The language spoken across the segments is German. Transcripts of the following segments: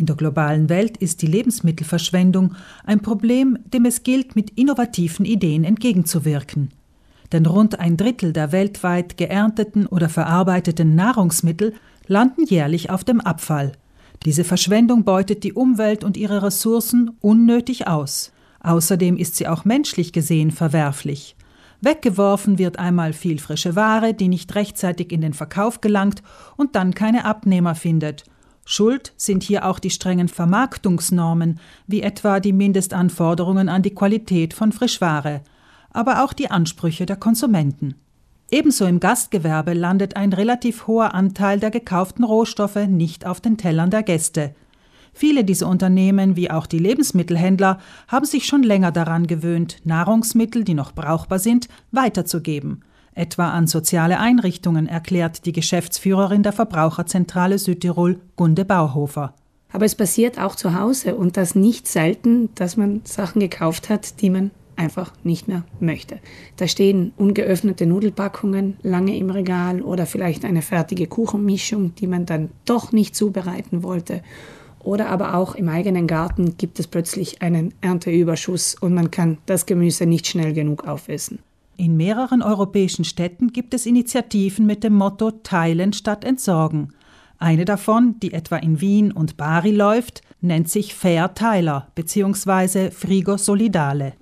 In der globalen Welt ist die Lebensmittelverschwendung ein Problem, dem es gilt, mit innovativen Ideen entgegenzuwirken. Denn rund ein Drittel der weltweit geernteten oder verarbeiteten Nahrungsmittel landen jährlich auf dem Abfall. Diese Verschwendung beutet die Umwelt und ihre Ressourcen unnötig aus. Außerdem ist sie auch menschlich gesehen verwerflich. Weggeworfen wird einmal viel frische Ware, die nicht rechtzeitig in den Verkauf gelangt und dann keine Abnehmer findet. Schuld sind hier auch die strengen Vermarktungsnormen, wie etwa die Mindestanforderungen an die Qualität von Frischware, aber auch die Ansprüche der Konsumenten. Ebenso im Gastgewerbe landet ein relativ hoher Anteil der gekauften Rohstoffe nicht auf den Tellern der Gäste. Viele dieser Unternehmen, wie auch die Lebensmittelhändler, haben sich schon länger daran gewöhnt, Nahrungsmittel, die noch brauchbar sind, weiterzugeben. Etwa an soziale Einrichtungen, erklärt die Geschäftsführerin der Verbraucherzentrale Südtirol, Gunde Bauhofer. Aber es passiert auch zu Hause und das nicht selten, dass man Sachen gekauft hat, die man einfach nicht mehr möchte. Da stehen ungeöffnete Nudelpackungen lange im Regal oder vielleicht eine fertige Kuchenmischung, die man dann doch nicht zubereiten wollte. Oder aber auch im eigenen Garten gibt es plötzlich einen Ernteüberschuss und man kann das Gemüse nicht schnell genug aufessen. In mehreren europäischen Städten gibt es Initiativen mit dem Motto Teilen statt Entsorgen. Eine davon, die etwa in Wien und Bari läuft, nennt sich Fair Teiler bzw. Frigo Solidale.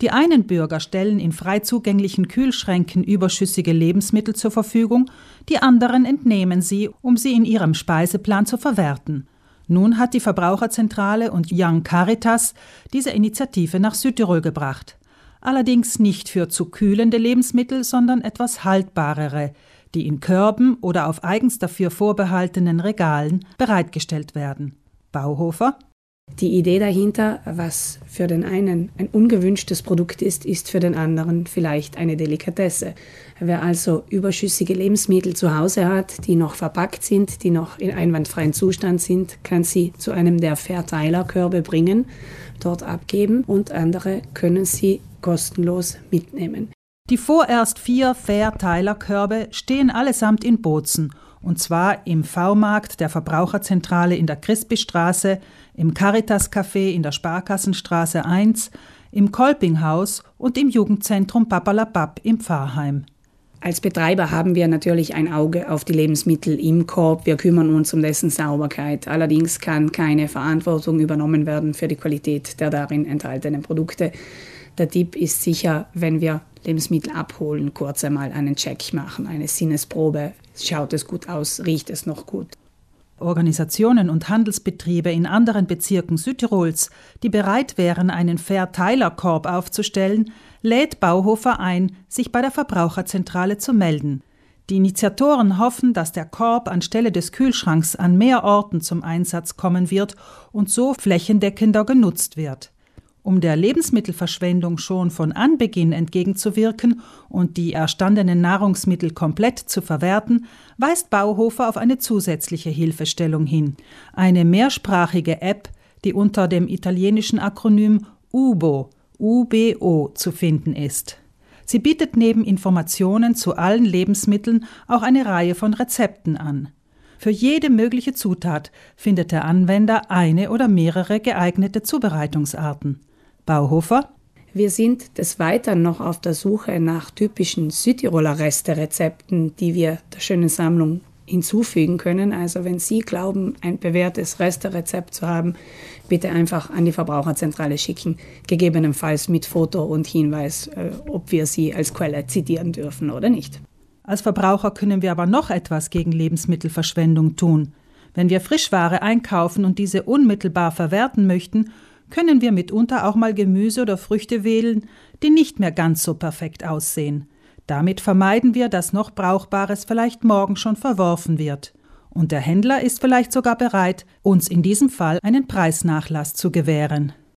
Die einen Bürger stellen in frei zugänglichen Kühlschränken überschüssige Lebensmittel zur Verfügung, die anderen entnehmen sie, um sie in ihrem Speiseplan zu verwerten. Nun hat die Verbraucherzentrale und Young Caritas diese Initiative nach Südtirol gebracht. Allerdings nicht für zu kühlende Lebensmittel, sondern etwas haltbarere, die in Körben oder auf eigens dafür vorbehaltenen Regalen bereitgestellt werden. Bauhofer die Idee dahinter, was für den einen ein ungewünschtes Produkt ist, ist für den anderen vielleicht eine Delikatesse. Wer also überschüssige Lebensmittel zu Hause hat, die noch verpackt sind, die noch in einwandfreien Zustand sind, kann sie zu einem der Verteilerkörbe bringen, dort abgeben und andere können sie kostenlos mitnehmen. Die vorerst vier Verteilerkörbe stehen allesamt in Bozen und zwar im V-Markt der Verbraucherzentrale in der Crispy-Straße, im Caritas-Café in der Sparkassenstraße 1, im Kolpinghaus und im Jugendzentrum Papalapap im Pfarrheim. Als Betreiber haben wir natürlich ein Auge auf die Lebensmittel im Korb. Wir kümmern uns um dessen Sauberkeit. Allerdings kann keine Verantwortung übernommen werden für die Qualität der darin enthaltenen Produkte. Der Tipp ist sicher, wenn wir Lebensmittel abholen, kurz einmal einen Check machen, eine Sinnesprobe. Schaut es gut aus? Riecht es noch gut? Organisationen und Handelsbetriebe in anderen Bezirken Südtirols, die bereit wären, einen Verteilerkorb aufzustellen, lädt Bauhofer ein, sich bei der Verbraucherzentrale zu melden. Die Initiatoren hoffen, dass der Korb anstelle des Kühlschranks an mehr Orten zum Einsatz kommen wird und so flächendeckender genutzt wird. Um der Lebensmittelverschwendung schon von Anbeginn entgegenzuwirken und die erstandenen Nahrungsmittel komplett zu verwerten, weist Bauhofer auf eine zusätzliche Hilfestellung hin. Eine mehrsprachige App, die unter dem italienischen Akronym UBO, UBO zu finden ist. Sie bietet neben Informationen zu allen Lebensmitteln auch eine Reihe von Rezepten an. Für jede mögliche Zutat findet der Anwender eine oder mehrere geeignete Zubereitungsarten. Bauhofer. Wir sind des Weiteren noch auf der Suche nach typischen Südtiroler Resterezepten, die wir der schönen Sammlung hinzufügen können. Also wenn Sie glauben, ein bewährtes Resterezept zu haben, bitte einfach an die Verbraucherzentrale schicken, gegebenenfalls mit Foto und Hinweis, äh, ob wir sie als Quelle zitieren dürfen oder nicht. Als Verbraucher können wir aber noch etwas gegen Lebensmittelverschwendung tun. Wenn wir Frischware einkaufen und diese unmittelbar verwerten möchten, können wir mitunter auch mal Gemüse oder Früchte wählen, die nicht mehr ganz so perfekt aussehen. Damit vermeiden wir, dass noch Brauchbares vielleicht morgen schon verworfen wird. Und der Händler ist vielleicht sogar bereit, uns in diesem Fall einen Preisnachlass zu gewähren.